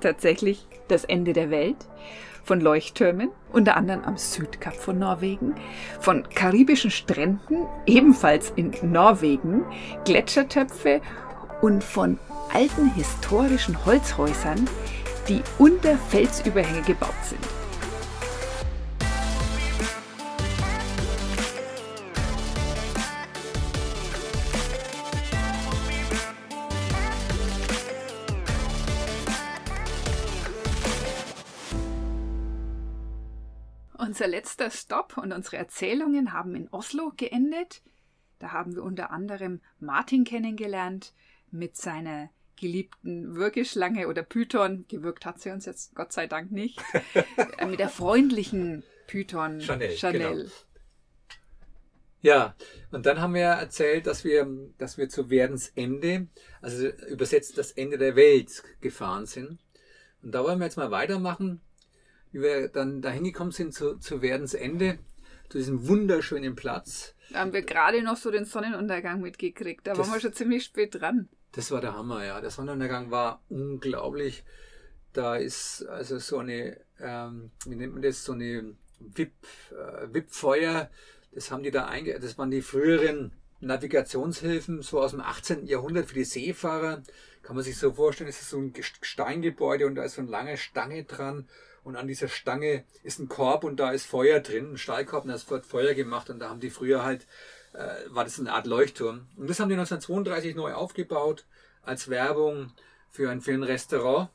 tatsächlich das Ende der Welt, von Leuchttürmen, unter anderem am Südkap von Norwegen, von karibischen Stränden, ebenfalls in Norwegen, Gletschertöpfe und von alten historischen Holzhäusern, die unter Felsüberhänge gebaut sind. Letzter Stopp und unsere Erzählungen haben in Oslo geendet. Da haben wir unter anderem Martin kennengelernt mit seiner geliebten Würgeschlange oder Python. Gewürgt hat sie uns jetzt Gott sei Dank nicht. Äh, mit der freundlichen Python Chanel. Chanel. Genau. Ja, und dann haben wir erzählt, dass wir, dass wir zu Werdensende, also übersetzt das Ende der Welt, gefahren sind. Und da wollen wir jetzt mal weitermachen, wie wir dann dahin gekommen sind zu, zu Werdensende, zu diesem wunderschönen Platz. Da haben wir gerade noch so den Sonnenuntergang mitgekriegt. Da Das- waren wir schon ziemlich spät dran. Das war der Hammer, ja. Der Sonnenuntergang war unglaublich. Da ist also so eine, ähm, wie nennt man das, so eine Wip, äh, Wipfeuer. Das haben die da einge, das waren die früheren Navigationshilfen, so aus dem 18. Jahrhundert für die Seefahrer. Kann man sich so vorstellen, es ist so ein Steingebäude und da ist so eine lange Stange dran. Und an dieser Stange ist ein Korb und da ist Feuer drin, ein Stahlkorb, und da wird Feuer gemacht. Und da haben die früher halt äh, war das eine Art Leuchtturm. Und das haben die 1932 neu aufgebaut als Werbung für ein, für ein Restaurant.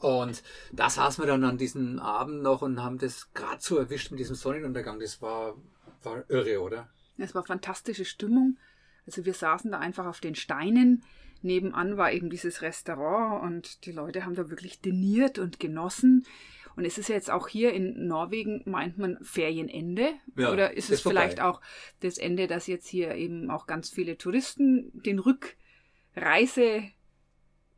Und da saßen wir dann an diesem Abend noch und haben das gerade so erwischt mit diesem Sonnenuntergang. Das war, war irre, oder? Es war fantastische Stimmung. Also wir saßen da einfach auf den Steinen. Nebenan war eben dieses Restaurant und die Leute haben da wirklich diniert und genossen. Und es ist ja jetzt auch hier in Norwegen, meint man Ferienende? Ja, Oder ist ist es vielleicht vorbei. auch das Ende, dass jetzt hier eben auch ganz viele Touristen den Rückreise,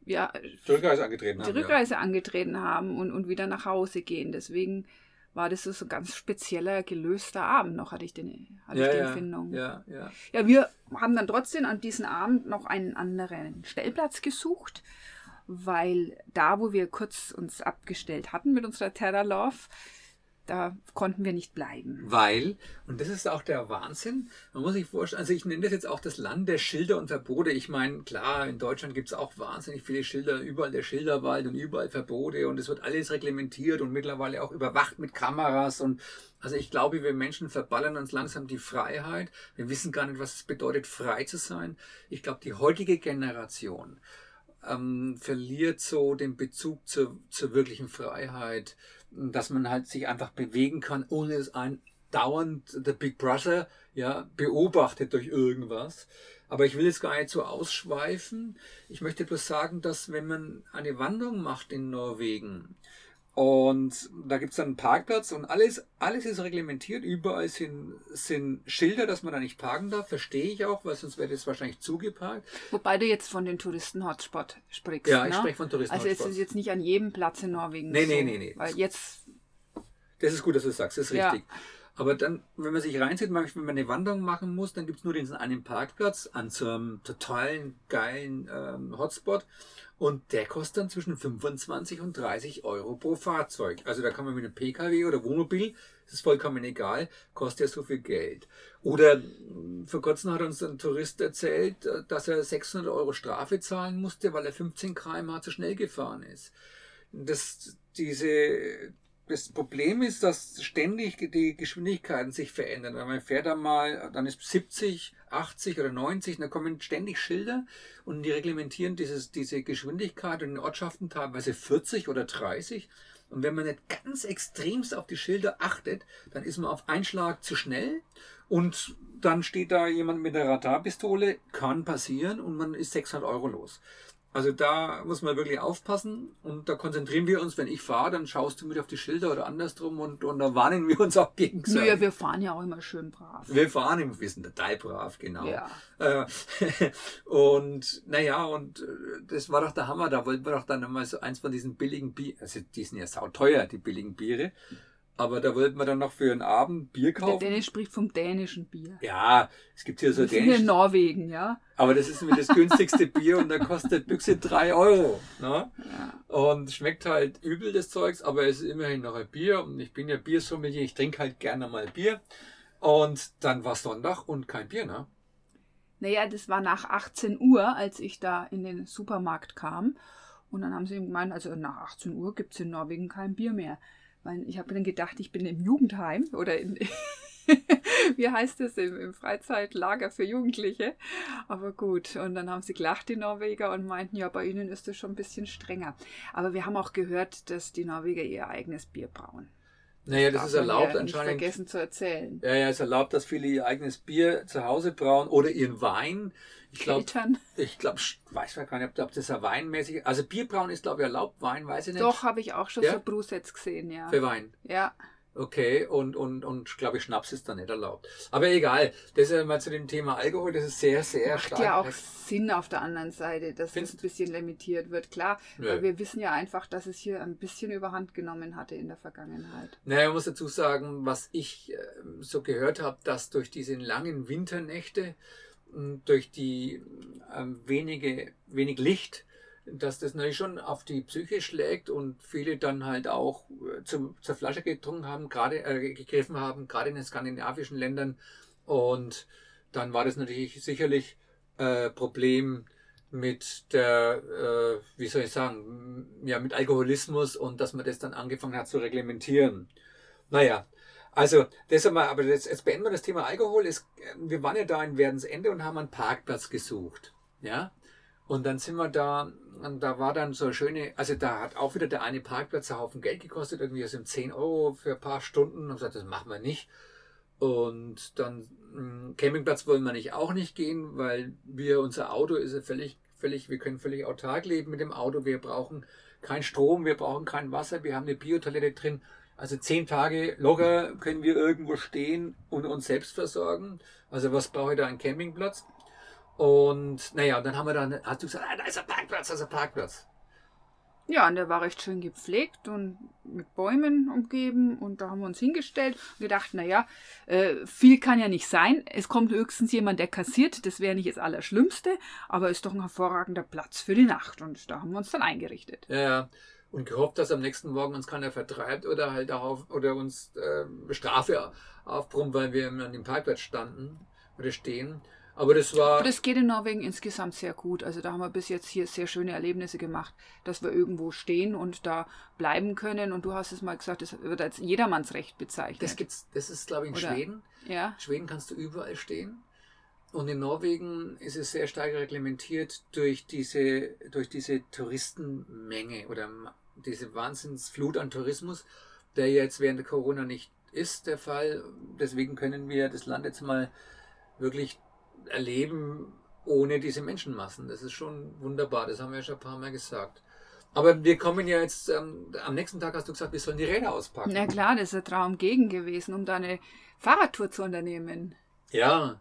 ja, Die Rückreise angetreten die Rückreise angetreten haben und, und wieder nach Hause gehen. Deswegen war das so ein ganz spezieller, gelöster Abend noch, hatte ich, den, hatte Ja, ich die ja, Empfindung. ja, ja. Ja, wir haben dann trotzdem an diesem Abend noch einen anderen Stellplatz gesucht, weil da, wo wir kurz uns abgestellt hatten mit unserer Terra Love, da konnten wir nicht bleiben. Weil, und das ist auch der Wahnsinn, man muss sich vorstellen, also ich nenne das jetzt auch das Land der Schilder und Verbote. Ich meine, klar, in Deutschland gibt es auch wahnsinnig viele Schilder, überall der Schilderwald und überall Verbote und es wird alles reglementiert und mittlerweile auch überwacht mit Kameras und also ich glaube, wir Menschen verballern uns langsam die Freiheit. Wir wissen gar nicht, was es bedeutet, frei zu sein. Ich glaube, die heutige Generation ähm, verliert so den Bezug zur, zur wirklichen Freiheit, dass man halt sich einfach bewegen kann, ohne es ein dauernd der Big Brother ja beobachtet durch irgendwas. Aber ich will jetzt gar nicht so ausschweifen. Ich möchte bloß sagen, dass wenn man eine Wanderung macht in Norwegen und da gibt es dann einen Parkplatz und alles, alles ist reglementiert. Überall sind, sind Schilder, dass man da nicht parken darf. Verstehe ich auch, weil sonst wäre das wahrscheinlich zugeparkt. Wobei du jetzt von den Touristen-Hotspot sprichst. Ja, ich ne? spreche von Touristen. Also es ist jetzt nicht an jedem Platz in Norwegen Nee, so. nee, nee, nee. Weil jetzt, Das ist gut, dass du das sagst, das ist Ja. Aber dann, wenn man sich reinzieht, wenn man eine Wanderung machen muss, dann gibt es nur diesen einen Parkplatz an so einem totalen geilen ähm, Hotspot. Und der kostet dann zwischen 25 und 30 Euro pro Fahrzeug. Also da kann man mit einem Pkw oder Wohnmobil, das ist vollkommen egal, kostet ja so viel Geld. Oder mh, vor kurzem hat uns ein Tourist erzählt, äh, dass er 600 Euro Strafe zahlen musste, weil er 15 km/h zu schnell gefahren ist. Das, diese, das Problem ist, dass ständig die Geschwindigkeiten sich verändern. Wenn man fährt da mal, dann ist 70, 80 oder 90, und da kommen ständig Schilder und die reglementieren dieses, diese Geschwindigkeit und in Ortschaften teilweise 40 oder 30. Und wenn man nicht ganz extremst auf die Schilder achtet, dann ist man auf Einschlag zu schnell und dann steht da jemand mit der Radarpistole, kann passieren und man ist 600 Euro los. Also da muss man wirklich aufpassen und da konzentrieren wir uns, wenn ich fahre, dann schaust du mit auf die Schilder oder andersrum und, und da warnen wir uns auch gegenseitig. naja, wir fahren ja auch immer schön brav. Wir fahren im Wissen total brav, genau. Ja. Äh, und naja, und äh, das war doch der Hammer. Da wollten wir doch dann nochmal so eins von diesen billigen Bier, also die sind ja sauteuer, die billigen Biere. Aber da wollten wir dann noch für einen Abend Bier Der kaufen. Dennis spricht vom dänischen Bier. Ja, es gibt hier so hier in. Norwegen, ja. Aber das ist mir das günstigste Bier und da kostet Büchse 3 Euro. Ne? ja. Und schmeckt halt übel des Zeugs, aber es ist immerhin noch ein Bier. Und ich bin ja Biersommelier, ich trinke halt gerne mal Bier. Und dann war Sonntag und kein Bier, ne? Naja, das war nach 18 Uhr, als ich da in den Supermarkt kam. Und dann haben sie gemeint, also nach 18 Uhr gibt es in Norwegen kein Bier mehr. Weil ich habe dann gedacht, ich bin im Jugendheim oder in, wie heißt es, im, im Freizeitlager für Jugendliche. Aber gut, und dann haben sie gelacht, die Norweger, und meinten, ja, bei ihnen ist das schon ein bisschen strenger. Aber wir haben auch gehört, dass die Norweger ihr eigenes Bier brauen. Naja, das Darf ist man erlaubt ja anscheinend. vergessen zu erzählen. Ja, ja, es ist erlaubt, dass viele ihr eigenes Bier zu Hause brauen oder ihren Wein. Ich glaube, ich glaube, weiß ja gar nicht, ob das ja weinmäßig Also Bierbrauen ist, glaube ich, erlaubt. Wein weiß ich nicht. Doch, habe ich auch schon Ja? so Brusets gesehen, ja. Für Wein. Ja. Okay, und, und, und glaube ich, Schnaps ist da nicht erlaubt. Aber egal, das ist mal zu dem Thema Alkohol, das ist sehr, sehr Macht stark. ja auch Sinn auf der anderen Seite, dass Findest- das ein bisschen limitiert wird. Klar, Nö. weil wir wissen ja einfach, dass es hier ein bisschen überhand genommen hatte in der Vergangenheit. Naja, man muss dazu sagen, was ich äh, so gehört habe, dass durch diese langen Winternächte, m, durch die ähm, wenige, wenig Licht, dass das natürlich schon auf die Psyche schlägt und viele dann halt auch äh, zum, zur Flasche getrunken haben, gerade äh, gegriffen haben, gerade in den skandinavischen Ländern. Und dann war das natürlich sicherlich äh, Problem mit der, äh, wie soll ich sagen, ja, mit Alkoholismus und dass man das dann angefangen hat zu reglementieren. Naja, also das einmal, aber jetzt, jetzt beenden wir das Thema Alkohol. Es, wir waren ja da in Werdensende und haben einen Parkplatz gesucht. Ja. Und dann sind wir da, und da war dann so eine schöne, also da hat auch wieder der eine Parkplatz einen Haufen Geld gekostet, irgendwie also 10 Euro für ein paar Stunden. Und gesagt, das machen wir nicht. Und dann mh, Campingplatz wollen wir nicht auch nicht gehen, weil wir unser Auto ist ja völlig, völlig, wir können völlig autark leben mit dem Auto. Wir brauchen keinen Strom, wir brauchen kein Wasser, wir haben eine Biotoilette drin. Also zehn Tage locker können wir irgendwo stehen und uns selbst versorgen. Also was brauche ich da einen Campingplatz? Und naja, dann haben wir dann, hast du gesagt, ah, da ist ein Parkplatz, da ist ein Parkplatz. Ja, und der war recht schön gepflegt und mit Bäumen umgeben. Und da haben wir uns hingestellt und gedacht, naja, äh, viel kann ja nicht sein. Es kommt höchstens jemand, der kassiert. Das wäre nicht das Allerschlimmste, aber ist doch ein hervorragender Platz für die Nacht. Und da haben wir uns dann eingerichtet. Ja, ja. Und gehofft, dass am nächsten Morgen uns keiner vertreibt oder halt auch oder uns äh, Strafe aufbrummt, weil wir an dem Parkplatz standen oder stehen. Aber das war. Aber das geht in Norwegen insgesamt sehr gut. Also da haben wir bis jetzt hier sehr schöne Erlebnisse gemacht, dass wir irgendwo stehen und da bleiben können. Und du hast es mal gesagt, das wird als Jedermannsrecht bezeichnet. das gibt's, das ist, glaube ich, in Oder- Schweden. ja. Schweden kannst du überall stehen. Und in Norwegen ist es sehr stark reglementiert durch diese, durch diese Touristenmenge oder diese Wahnsinnsflut an Tourismus, der jetzt während der Corona nicht ist der Fall. Deswegen können wir das Land jetzt mal wirklich erleben ohne diese Menschenmassen. Das ist schon wunderbar. Das haben wir ja schon ein paar Mal gesagt. Aber wir kommen ja jetzt, ähm, am nächsten Tag hast du gesagt, wir sollen die Räder auspacken. Na klar, das ist ein Traum gegen gewesen, um da eine Fahrradtour zu unternehmen. Ja,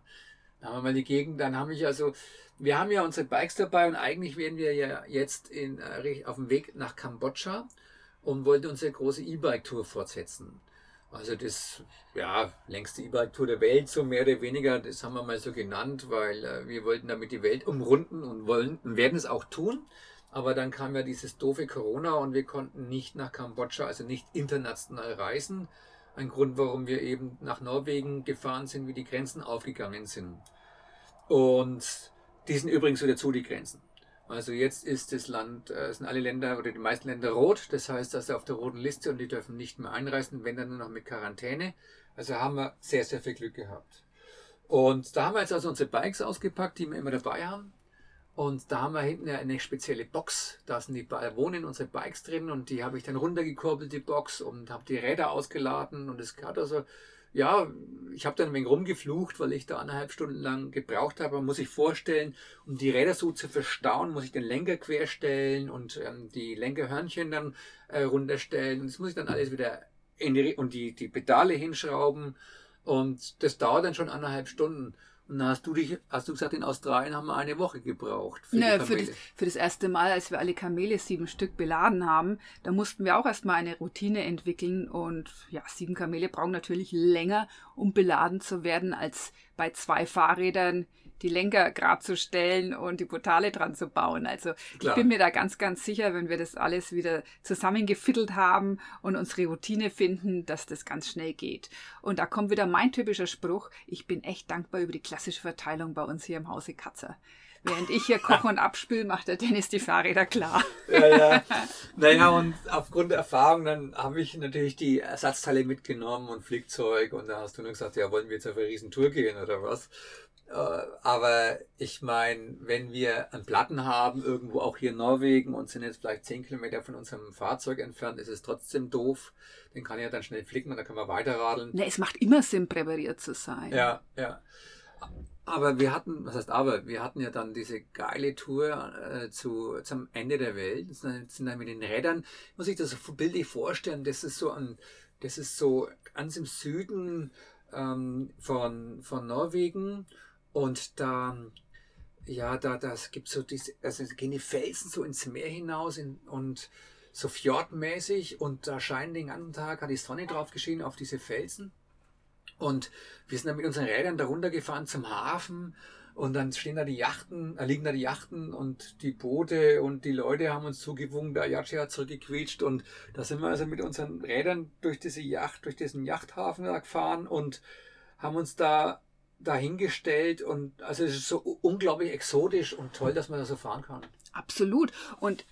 dann haben wir mal die Gegend, dann habe ich also, wir haben ja unsere Bikes dabei und eigentlich wären wir ja jetzt in, äh, auf dem Weg nach Kambodscha und wollten unsere große E-Bike-Tour fortsetzen. Also das, ja, längste E-Bike-Tour der Welt, so mehr oder weniger, das haben wir mal so genannt, weil äh, wir wollten damit die Welt umrunden und wollen und werden es auch tun. Aber dann kam ja dieses doofe Corona und wir konnten nicht nach Kambodscha, also nicht international reisen. Ein Grund, warum wir eben nach Norwegen gefahren sind, wie die Grenzen aufgegangen sind. Und die sind übrigens wieder zu, die Grenzen. Also jetzt ist das Land, äh, sind alle Länder oder die meisten Länder rot. Das heißt, dass sie auf der roten Liste und die dürfen nicht mehr einreisen, wenn dann nur noch mit Quarantäne. Also haben wir sehr, sehr viel Glück gehabt. Und da haben wir jetzt also unsere Bikes ausgepackt, die wir immer dabei haben. Und da haben wir hinten eine spezielle Box. Da sind die wohnen unsere Bikes drin und die habe ich dann runtergekurbelt, die Box, und habe die Räder ausgeladen. Und es hat also, ja, ich habe dann ein wenig rumgeflucht, weil ich da eineinhalb Stunden lang gebraucht habe. Man muss sich vorstellen, um die Räder so zu verstauen, muss ich den Lenker querstellen und ähm, die Lenkerhörnchen dann äh, runterstellen. Und das muss ich dann alles wieder in die, und die, die Pedale hinschrauben. Und das dauert dann schon eineinhalb Stunden. Und dann hast du dich, hast du gesagt, in Australien haben wir eine Woche gebraucht. Für, ja, für, das, für das erste Mal, als wir alle Kamele sieben Stück beladen haben, da mussten wir auch erstmal eine Routine entwickeln. Und ja, sieben Kamele brauchen natürlich länger, um beladen zu werden, als bei zwei Fahrrädern die Lenker gerade zu stellen und die Portale dran zu bauen. Also Klar. ich bin mir da ganz, ganz sicher, wenn wir das alles wieder zusammengefittelt haben und unsere Routine finden, dass das ganz schnell geht. Und da kommt wieder mein typischer Spruch, ich bin echt dankbar über die klassische Verteilung bei uns hier im Hause Katzer. Während ich hier koche und abspüle, macht der Dennis die Fahrräder klar. Ja, ja. Naja, und aufgrund der Erfahrung, dann habe ich natürlich die Ersatzteile mitgenommen und Flickzeug und da hast du nur gesagt, ja, wollen wir jetzt auf eine Riesentour gehen oder was? Äh, aber ich meine, wenn wir einen Platten haben, irgendwo auch hier in Norwegen und sind jetzt vielleicht 10 Kilometer von unserem Fahrzeug entfernt, ist es trotzdem doof. Den kann ich ja dann schnell flicken und dann können wir weiterradeln. Ne, es macht immer Sinn, präpariert zu sein. Ja, ja. Aber wir hatten, was heißt aber, wir hatten ja dann diese geile Tour äh, zu, zum Ende der Welt, sind dann mit den Rädern, muss ich das so bildlich vorstellen, das ist so an, das ist so ganz im Süden ähm, von, von Norwegen und da, ja, da, das gibt so diese, also gehen die Felsen so ins Meer hinaus in, und so fjordmäßig und da scheint den ganzen Tag, hat die Sonne drauf geschienen auf diese Felsen. Und wir sind dann mit unseren Rädern darunter gefahren zum Hafen und dann stehen da die Yachten, da liegen da die Yachten und die Boote und die Leute haben uns zugewunken, der Ayachi hat zurückgequetscht und da sind wir also mit unseren Rädern durch diese Yacht, durch diesen Yachthafen gefahren und haben uns da dahingestellt und also es ist so unglaublich exotisch und toll, dass man da so fahren kann. Absolut. Und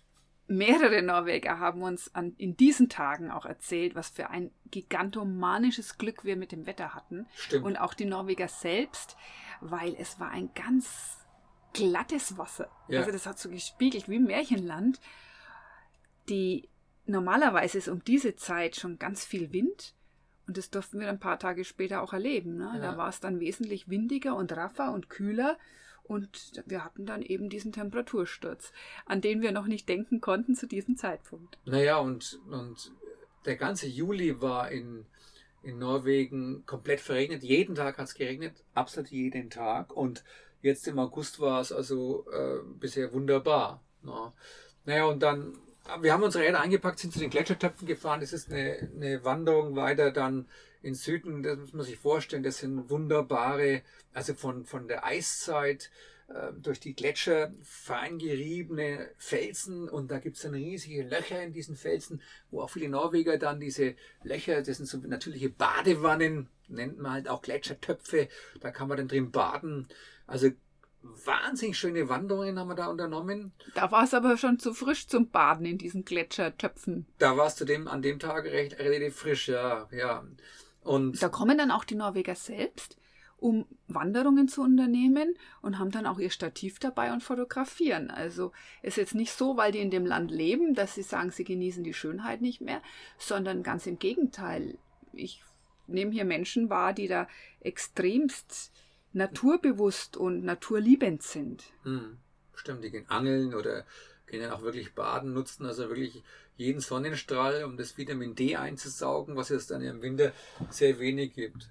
mehrere Norweger haben uns an, in diesen Tagen auch erzählt, was für ein gigantomanisches Glück wir mit dem Wetter hatten. Stimmt. Und auch die Norweger selbst, weil es war ein ganz glattes Wasser. Ja. Also das hat so gespiegelt wie Märchenland. Die normalerweise ist um diese Zeit schon ganz viel Wind und das durften wir ein paar Tage später auch erleben. Ne? Ja. Da war es dann wesentlich windiger und raffer und kühler. Und wir hatten dann eben diesen Temperatursturz, an den wir noch nicht denken konnten zu diesem Zeitpunkt. Naja, und, und der ganze Juli war in, in Norwegen komplett verregnet. Jeden Tag hat es geregnet, absolut jeden Tag. Und jetzt im August war es also äh, bisher wunderbar. Ne? Naja, und dann wir haben unsere Räder eingepackt, sind zu den Gletschertöpfen gefahren. Das ist eine, eine Wanderung weiter dann in Süden. Das muss man sich vorstellen. Das sind wunderbare, also von, von der Eiszeit äh, durch die Gletscher fein geriebene Felsen und da gibt es dann riesige Löcher in diesen Felsen, wo auch viele Norweger dann diese Löcher, das sind so natürliche Badewannen, nennt man halt auch Gletschertöpfe, da kann man dann drin baden. Also wahnsinnig schöne Wanderungen haben wir da unternommen. Da war es aber schon zu frisch zum Baden in diesen Gletschertöpfen. Da war es zudem an dem Tag recht relativ frisch, ja, ja. Und da kommen dann auch die Norweger selbst, um Wanderungen zu unternehmen und haben dann auch ihr Stativ dabei und fotografieren. Also ist jetzt nicht so, weil die in dem Land leben, dass sie sagen, sie genießen die Schönheit nicht mehr, sondern ganz im Gegenteil. Ich nehme hier Menschen wahr, die da extremst naturbewusst und naturliebend sind. Hm, stimmt, die gehen angeln oder gehen dann auch wirklich baden, nutzen also wirklich jeden Sonnenstrahl, um das Vitamin D einzusaugen, was es dann im Winter sehr wenig gibt.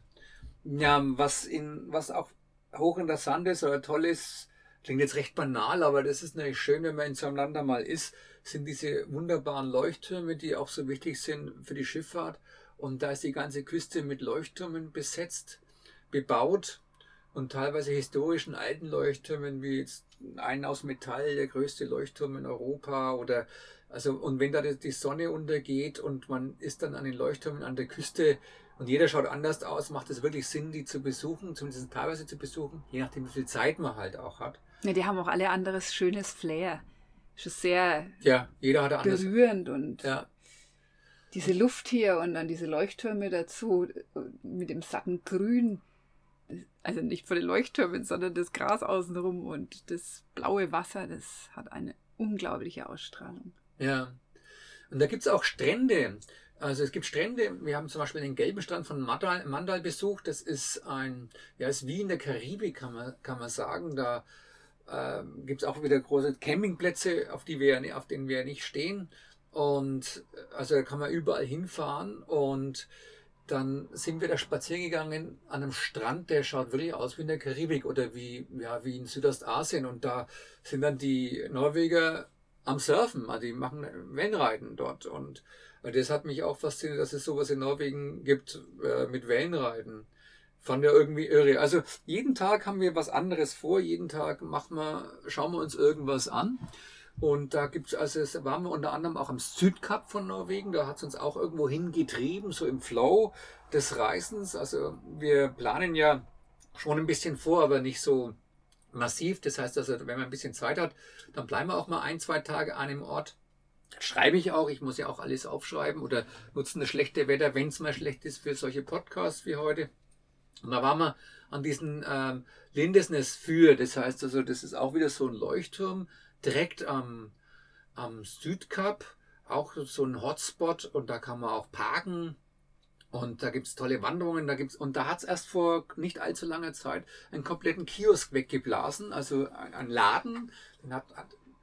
Ja, was in, was auch hochinteressant ist oder toll ist, klingt jetzt recht banal, aber das ist natürlich schön, wenn man in so einem Land einmal ist, sind diese wunderbaren Leuchttürme, die auch so wichtig sind für die Schifffahrt. Und da ist die ganze Küste mit Leuchttürmen besetzt, bebaut und teilweise historischen alten Leuchttürmen, wie jetzt einen aus Metall, der größte Leuchtturm in Europa oder also und wenn da die Sonne untergeht und man ist dann an den Leuchttürmen an der Küste und jeder schaut anders aus, macht es wirklich Sinn, die zu besuchen, zumindest teilweise zu besuchen, je nachdem, wie viel Zeit man halt auch hat. Ja, die haben auch alle anderes schönes Flair. Schon sehr ja, jeder hat anders. berührend und ja. diese Luft hier und dann diese Leuchttürme dazu mit dem satten Grün also nicht von den Leuchttürmen, sondern das Gras außenrum und das blaue Wasser, das hat eine unglaubliche Ausstrahlung. Ja. Und da gibt es auch Strände. Also es gibt Strände, wir haben zum Beispiel den gelben Strand von Mandal, Mandal besucht. Das ist ein, ja, ist wie in der Karibik, kann man, kann man sagen. Da äh, gibt es auch wieder große Campingplätze, auf, die wir, auf denen wir nicht stehen. Und also da kann man überall hinfahren und dann sind wir da spazieren gegangen an einem Strand, der schaut wirklich aus wie in der Karibik oder wie, ja, wie in Südostasien. Und da sind dann die Norweger am Surfen, also die machen Wellenreiten dort. Und das hat mich auch fasziniert, dass es sowas in Norwegen gibt äh, mit Wellenreiten. Fand ja irgendwie irre. Also jeden Tag haben wir was anderes vor, jeden Tag machen wir, schauen wir uns irgendwas an. Und da gibt's also, es waren wir unter anderem auch am Südkap von Norwegen, da hat es uns auch irgendwo hingetrieben, so im Flow des Reisens. Also wir planen ja schon ein bisschen vor, aber nicht so massiv. Das heißt also, wenn man ein bisschen Zeit hat, dann bleiben wir auch mal ein, zwei Tage an dem Ort. Schreibe ich auch, ich muss ja auch alles aufschreiben oder nutzen das schlechte Wetter, wenn es mal schlecht ist für solche Podcasts wie heute. Und da waren wir an diesen ähm, Lindesnes für, das heißt also, das ist auch wieder so ein Leuchtturm, direkt am, am Südkap, auch so ein Hotspot und da kann man auch parken. Und da gibt es tolle Wanderungen, da gibt's, und da hat es erst vor nicht allzu langer Zeit einen kompletten Kiosk weggeblasen, also ein, ein Laden, den hat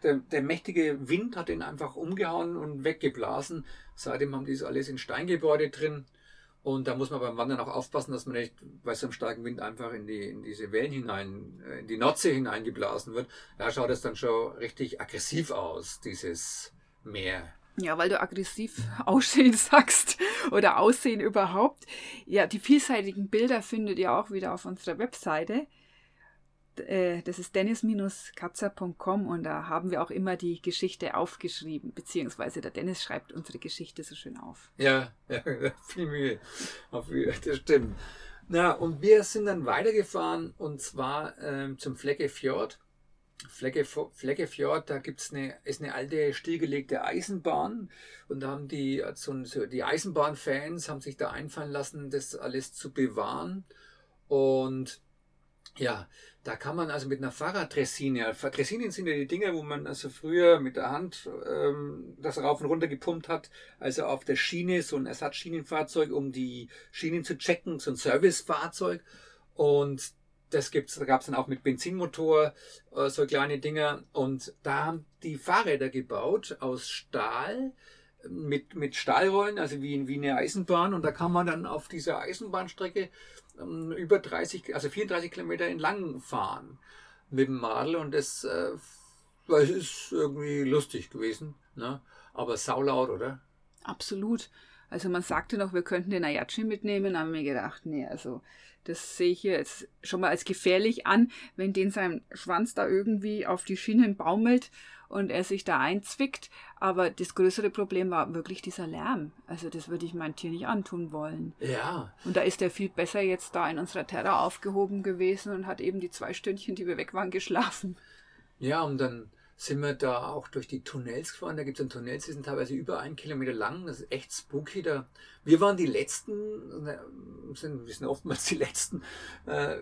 der, der, mächtige Wind hat den einfach umgehauen und weggeblasen. Seitdem haben die so alles in Steingebäude drin. Und da muss man beim Wandern auch aufpassen, dass man nicht bei so einem starken Wind einfach in, die, in diese Wellen hinein, äh, in die Nordsee hineingeblasen wird. Da schaut es dann schon richtig aggressiv aus, dieses Meer. Ja, weil du aggressiv aussehen sagst oder aussehen überhaupt. Ja, die vielseitigen Bilder findet ihr auch wieder auf unserer Webseite. Äh, das ist dennis-katzer.com und da haben wir auch immer die Geschichte aufgeschrieben, beziehungsweise der Dennis schreibt unsere Geschichte so schön auf. Ja, ja viel Mühe. Das stimmt. Na, und wir sind dann weitergefahren und zwar ähm, zum Fleckefjord. Flecke, Fleckefjord, da gibt's eine, ist eine alte stillgelegte Eisenbahn und da haben die, so, die Eisenbahnfans haben sich da einfallen lassen, das alles zu bewahren. Und ja, da kann man also mit einer Fahrraddressine, Dressinen sind ja die Dinge, wo man also früher mit der Hand ähm, das rauf und runter gepumpt hat, also auf der Schiene, so ein Ersatzschienenfahrzeug, um die Schienen zu checken, so ein Servicefahrzeug. Und das gibt's, da gab es dann auch mit Benzinmotor äh, so kleine Dinger. Und da haben die Fahrräder gebaut aus Stahl mit, mit Stahlrollen, also wie, wie eine Eisenbahn. Und da kann man dann auf dieser Eisenbahnstrecke ähm, über 30, also 34 Kilometer entlang fahren mit dem Radl und das, äh, das ist irgendwie lustig gewesen, ne? aber saulaut, oder? Absolut. Also man sagte noch, wir könnten den Ayachi mitnehmen, haben wir gedacht, nee, also das sehe ich hier jetzt schon mal als gefährlich an, wenn den sein Schwanz da irgendwie auf die Schienen baumelt und er sich da einzwickt. Aber das größere Problem war wirklich dieser Lärm. Also das würde ich meinem Tier nicht antun wollen. Ja. Und da ist er viel besser jetzt da in unserer Terra aufgehoben gewesen und hat eben die zwei Stündchen, die wir weg waren, geschlafen. Ja, und dann sind wir da auch durch die Tunnels gefahren. Da gibt es Tunnels, die sind teilweise über einen Kilometer lang. Das ist echt spooky da. Wir waren die Letzten, sind, wir sind oftmals die Letzten, äh,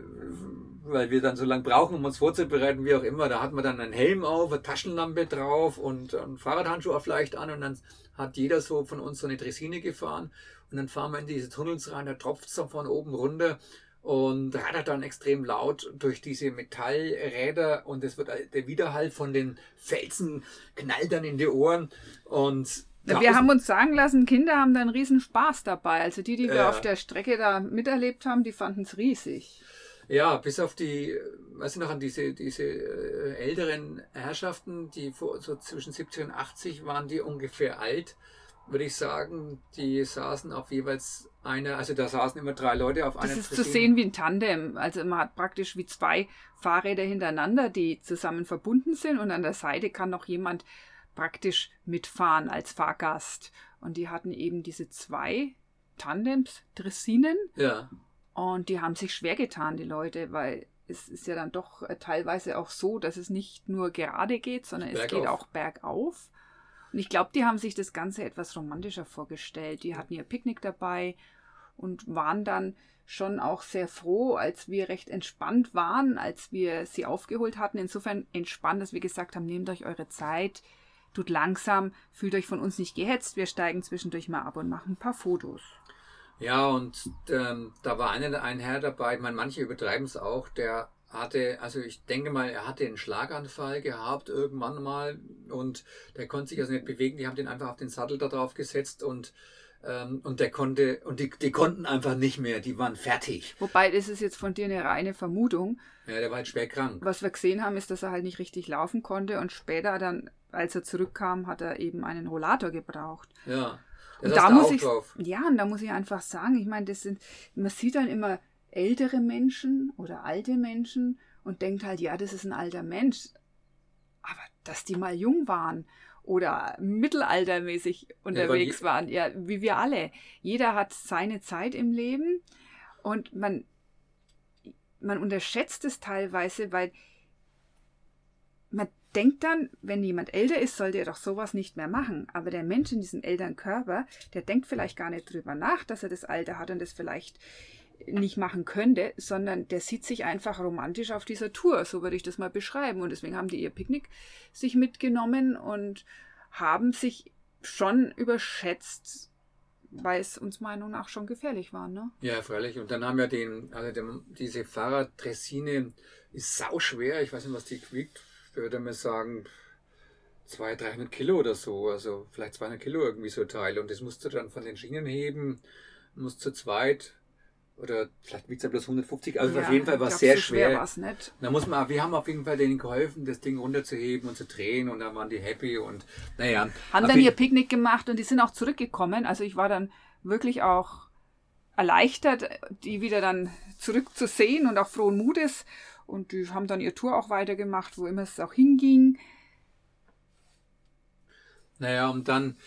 weil wir dann so lange brauchen, um uns vorzubereiten, wie auch immer. Da hat man dann einen Helm auf, eine Taschenlampe drauf und einen Fahrradhandschuh vielleicht an und dann hat jeder so von uns so eine Dressine gefahren. Und dann fahren wir in diese Tunnels rein, da tropft es dann von oben runter und rattert dann extrem laut durch diese Metallräder und es wird der Widerhall von den Felsen knallt dann in die Ohren und ja, wir haben uns sagen lassen, Kinder haben da einen riesen Spaß dabei. Also die, die wir äh, auf der Strecke da miterlebt haben, die fanden es riesig. Ja, bis auf die, weißt du noch, an diese, diese äh, älteren Herrschaften, die vor, so zwischen 70 und 80 waren die ungefähr alt würde ich sagen, die saßen auf jeweils einer, also da saßen immer drei Leute auf einer Das ist Tribüne. zu sehen wie ein Tandem. Also man hat praktisch wie zwei Fahrräder hintereinander, die zusammen verbunden sind und an der Seite kann noch jemand praktisch mitfahren als Fahrgast. Und die hatten eben diese zwei Tandems, Dressinen. Ja. Und die haben sich schwer getan, die Leute, weil es ist ja dann doch äh, teilweise auch so, dass es nicht nur gerade geht, sondern es geht auch bergauf. Und ich glaube, die haben sich das Ganze etwas romantischer vorgestellt. Die hatten ihr Picknick dabei und waren dann schon auch sehr froh, als wir recht entspannt waren, als wir sie aufgeholt hatten. Insofern entspannt, dass wir gesagt haben, nehmt euch eure Zeit, tut langsam, fühlt euch von uns nicht gehetzt. Wir steigen zwischendurch mal ab und machen ein paar Fotos. Ja, und ähm, da war einer, ein Herr dabei, ich meine, manche übertreiben es auch, der hatte, also ich denke mal, er hatte einen Schlaganfall gehabt irgendwann mal und der konnte sich also nicht bewegen. Die haben den einfach auf den Sattel da drauf gesetzt und Ähm, und der konnte, und die, die konnten einfach nicht mehr, die waren fertig. Wobei, das ist jetzt von dir eine reine Vermutung. Ja, der war halt schwer krank. Was wir gesehen haben, ist, dass er halt nicht richtig laufen konnte und später dann, als er zurückkam, hat er eben einen Rollator gebraucht. Ja. Und da muss ich, drauf. ja, und da muss ich einfach sagen, ich meine, das sind, man sieht dann immer ältere Menschen oder alte Menschen und denkt halt, ja, das ist ein alter Mensch. Aber dass die mal jung waren oder mittelaltermäßig unterwegs ja, waren, ja, wie wir alle. Jeder hat seine Zeit im Leben und man, man unterschätzt es teilweise, weil man denkt dann, wenn jemand älter ist, sollte er doch sowas nicht mehr machen. Aber der Mensch in diesem älteren Körper, der denkt vielleicht gar nicht drüber nach, dass er das Alter hat und das vielleicht nicht machen könnte, sondern der sieht sich einfach romantisch auf dieser Tour, so würde ich das mal beschreiben. Und deswegen haben die ihr Picknick sich mitgenommen und haben sich schon überschätzt, weil es uns Meinung nach schon gefährlich war, ne? Ja, freilich. Und dann haben wir den, also den, diese Fahrraddressine ist sau schwer. Ich weiß nicht, was die wiegt. Ich würde mal sagen, 200, 300 Kilo oder so. Also vielleicht 200 Kilo irgendwie so Teil. Und das musst du dann von den Schienen heben, musst zu zweit oder vielleicht wiegt es ja bloß 150, also ja, auf jeden Fall war es sehr so schwer. schwer nicht. Da muss man, wir haben auf jeden Fall denen geholfen, das Ding runterzuheben und zu drehen und dann waren die happy und naja. Haben dann ihr Picknick gemacht und die sind auch zurückgekommen. Also ich war dann wirklich auch erleichtert, die wieder dann zurückzusehen und auch frohen Mutes. Und die haben dann ihr Tour auch weitergemacht, wo immer es auch hinging. Naja, und dann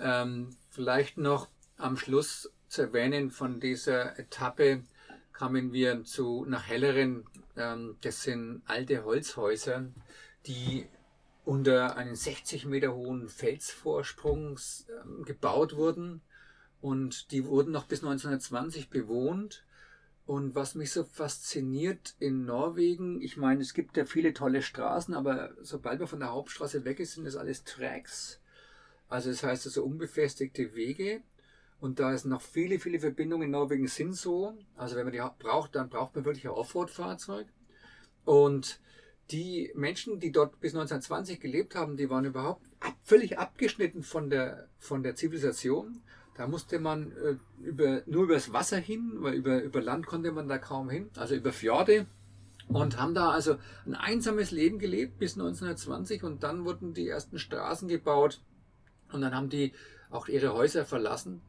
ähm, vielleicht noch am Schluss zu erwähnen, von dieser Etappe kamen wir zu nach Helleren. Ähm, das sind alte Holzhäuser, die unter einen 60 Meter hohen Felsvorsprung ähm, gebaut wurden. Und die wurden noch bis 1920 bewohnt. Und was mich so fasziniert in Norwegen, ich meine, es gibt ja viele tolle Straßen, aber sobald man von der Hauptstraße weg ist, sind das alles Tracks. Also das heißt also unbefestigte Wege. Und da es noch viele, viele Verbindungen in Norwegen sind so, also wenn man die braucht, dann braucht man wirklich ein Offroad-Fahrzeug. Und die Menschen, die dort bis 1920 gelebt haben, die waren überhaupt völlig abgeschnitten von der, von der Zivilisation. Da musste man äh, über, nur übers Wasser hin, weil über, über Land konnte man da kaum hin, also über Fjorde. Und haben da also ein einsames Leben gelebt bis 1920 und dann wurden die ersten Straßen gebaut und dann haben die auch ihre Häuser verlassen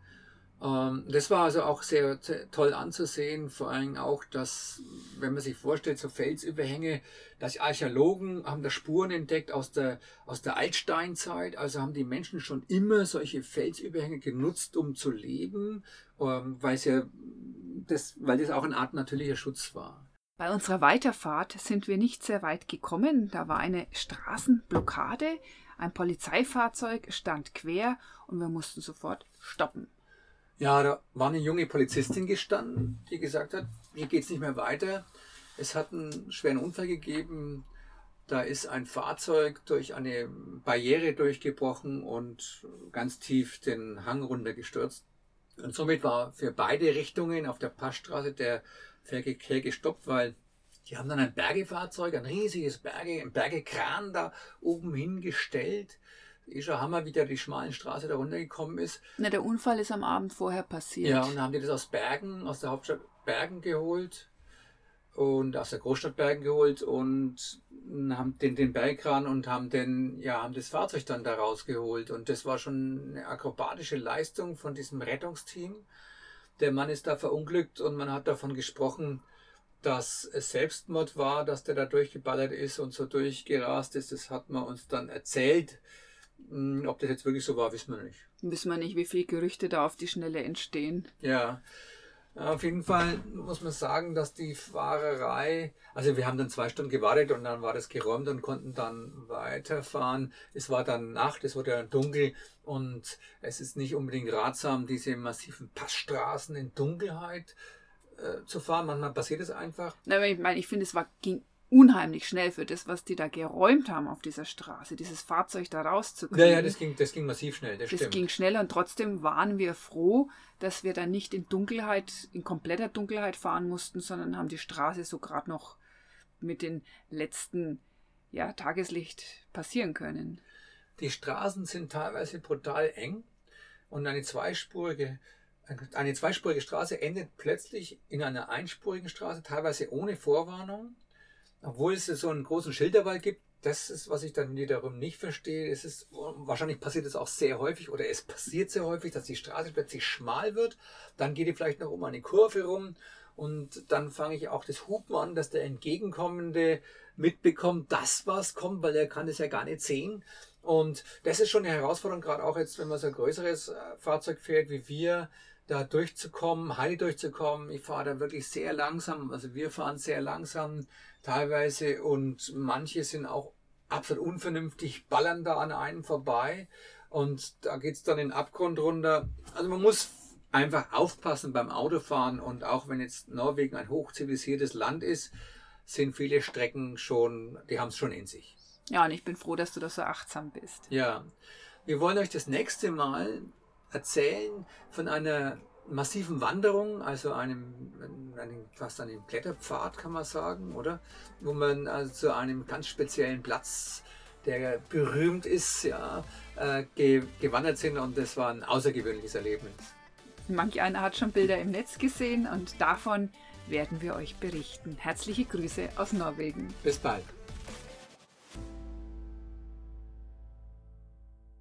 das war also auch sehr, sehr, toll anzusehen, vor allem auch, dass, wenn man sich vorstellt, so Felsüberhänge, dass Archäologen haben da Spuren entdeckt aus der, aus der Altsteinzeit, also haben die Menschen schon immer solche Felsüberhänge genutzt, um zu leben, ähm, weil es ja das, weil das auch eine Art natürlicher Schutz war. Bei unserer Weiterfahrt sind wir nicht sehr weit gekommen. Da war eine Straßenblockade, ein Polizeifahrzeug stand quer und wir mussten sofort stoppen. Ja, da war eine junge Polizistin gestanden, die gesagt hat, hier geht es nicht mehr weiter. Es hat einen schweren Unfall gegeben. Da ist ein Fahrzeug durch eine Barriere durchgebrochen und ganz tief den Hang runtergestürzt. Und somit war für beide Richtungen auf der Passstraße der Verkehr gestoppt, weil die haben dann ein Bergefahrzeug, ein riesiges Berge, ein Bergekran da oben hingestellt eh schon Hammer, wie der die schmalen Straße da runtergekommen ist. Na, der Unfall ist am Abend vorher passiert. Ja, und dann haben die das aus Bergen, aus der Hauptstadt Bergen geholt und aus der Großstadt Bergen geholt und haben den, den Bergkran und haben den, ja, haben das Fahrzeug dann da rausgeholt. Und das war schon eine akrobatische Leistung von diesem Rettungsteam. Der Mann ist da verunglückt und man hat davon gesprochen, dass es Selbstmord war, dass der da durchgeballert ist und so durchgerast ist. Das hat man uns dann erzählt. Hm, ob das jetzt wirklich so war, wissen wir nicht. Wissen wir nicht, wie viele Gerüchte da auf die Schnelle entstehen. Ja. Auf jeden Fall muss man sagen, dass die Fahrerei, also wir haben dann zwei Stunden gewartet und dann war das geräumt und konnten dann weiterfahren. Es war dann Nacht, es wurde dann dunkel und es ist nicht unbedingt ratsam, diese massiven Passstraßen in Dunkelheit äh, zu fahren. Manchmal passiert es einfach. Na, ich meine, ich finde, es war, ging unheimlich schnell für das, was die da geräumt haben auf dieser Straße, dieses Fahrzeug da rauszukriegen. Ja, ja, das ging, das ging massiv schnell, das, das ging schnell und trotzdem waren wir froh, dass wir dann nicht in Dunkelheit, in kompletter Dunkelheit fahren mussten, sondern haben die Straße so gerade noch mit den letzten ja, Tageslicht passieren können. Die Straßen sind teilweise brutal eng und eine zweispurige eine zweispurige Straße endet plötzlich in einer einspurigen Straße, teilweise ohne Vorwarnung, obwohl es so einen großen Schilderwall gibt. Das ist, was ich dann wiederum nicht verstehe. Es ist, wahrscheinlich passiert es auch sehr häufig oder es passiert sehr häufig, dass die Straße plötzlich schmal wird. Dann geht die vielleicht noch um eine Kurve rum und dann fange ich auch das Hupen an, dass der Entgegenkommende mitbekommt, dass was kommt, weil er kann es ja gar nicht sehen. Und das ist schon eine Herausforderung, gerade auch jetzt, wenn man so ein größeres äh, Fahrzeug fährt wie wir, da durchzukommen, heil durchzukommen. Ich fahre da wirklich sehr langsam. Also wir fahren sehr langsam teilweise und manche sind auch absolut unvernünftig, ballern da an einem vorbei und da geht's dann in den Abgrund runter. Also man muss einfach aufpassen beim Autofahren und auch wenn jetzt Norwegen ein hochzivilisiertes Land ist, sind viele Strecken schon, die haben es schon in sich. Ja, und ich bin froh, dass du da so achtsam bist. Ja. Wir wollen euch das nächste Mal erzählen von einer massiven Wanderung, also einem, einem fast einem Kletterpfad kann man sagen, oder? Wo man also zu einem ganz speziellen Platz, der berühmt ist, ja, äh, ge gewandert sind und das war ein außergewöhnliches Erlebnis. Manch einer hat schon Bilder im Netz gesehen und davon werden wir euch berichten. Herzliche Grüße aus Norwegen. Bis bald.